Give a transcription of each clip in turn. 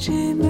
寂寞。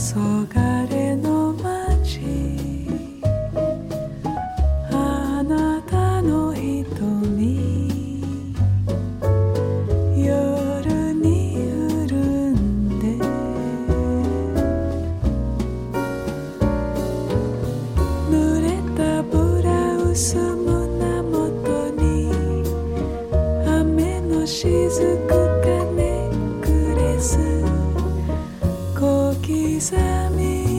黄昏み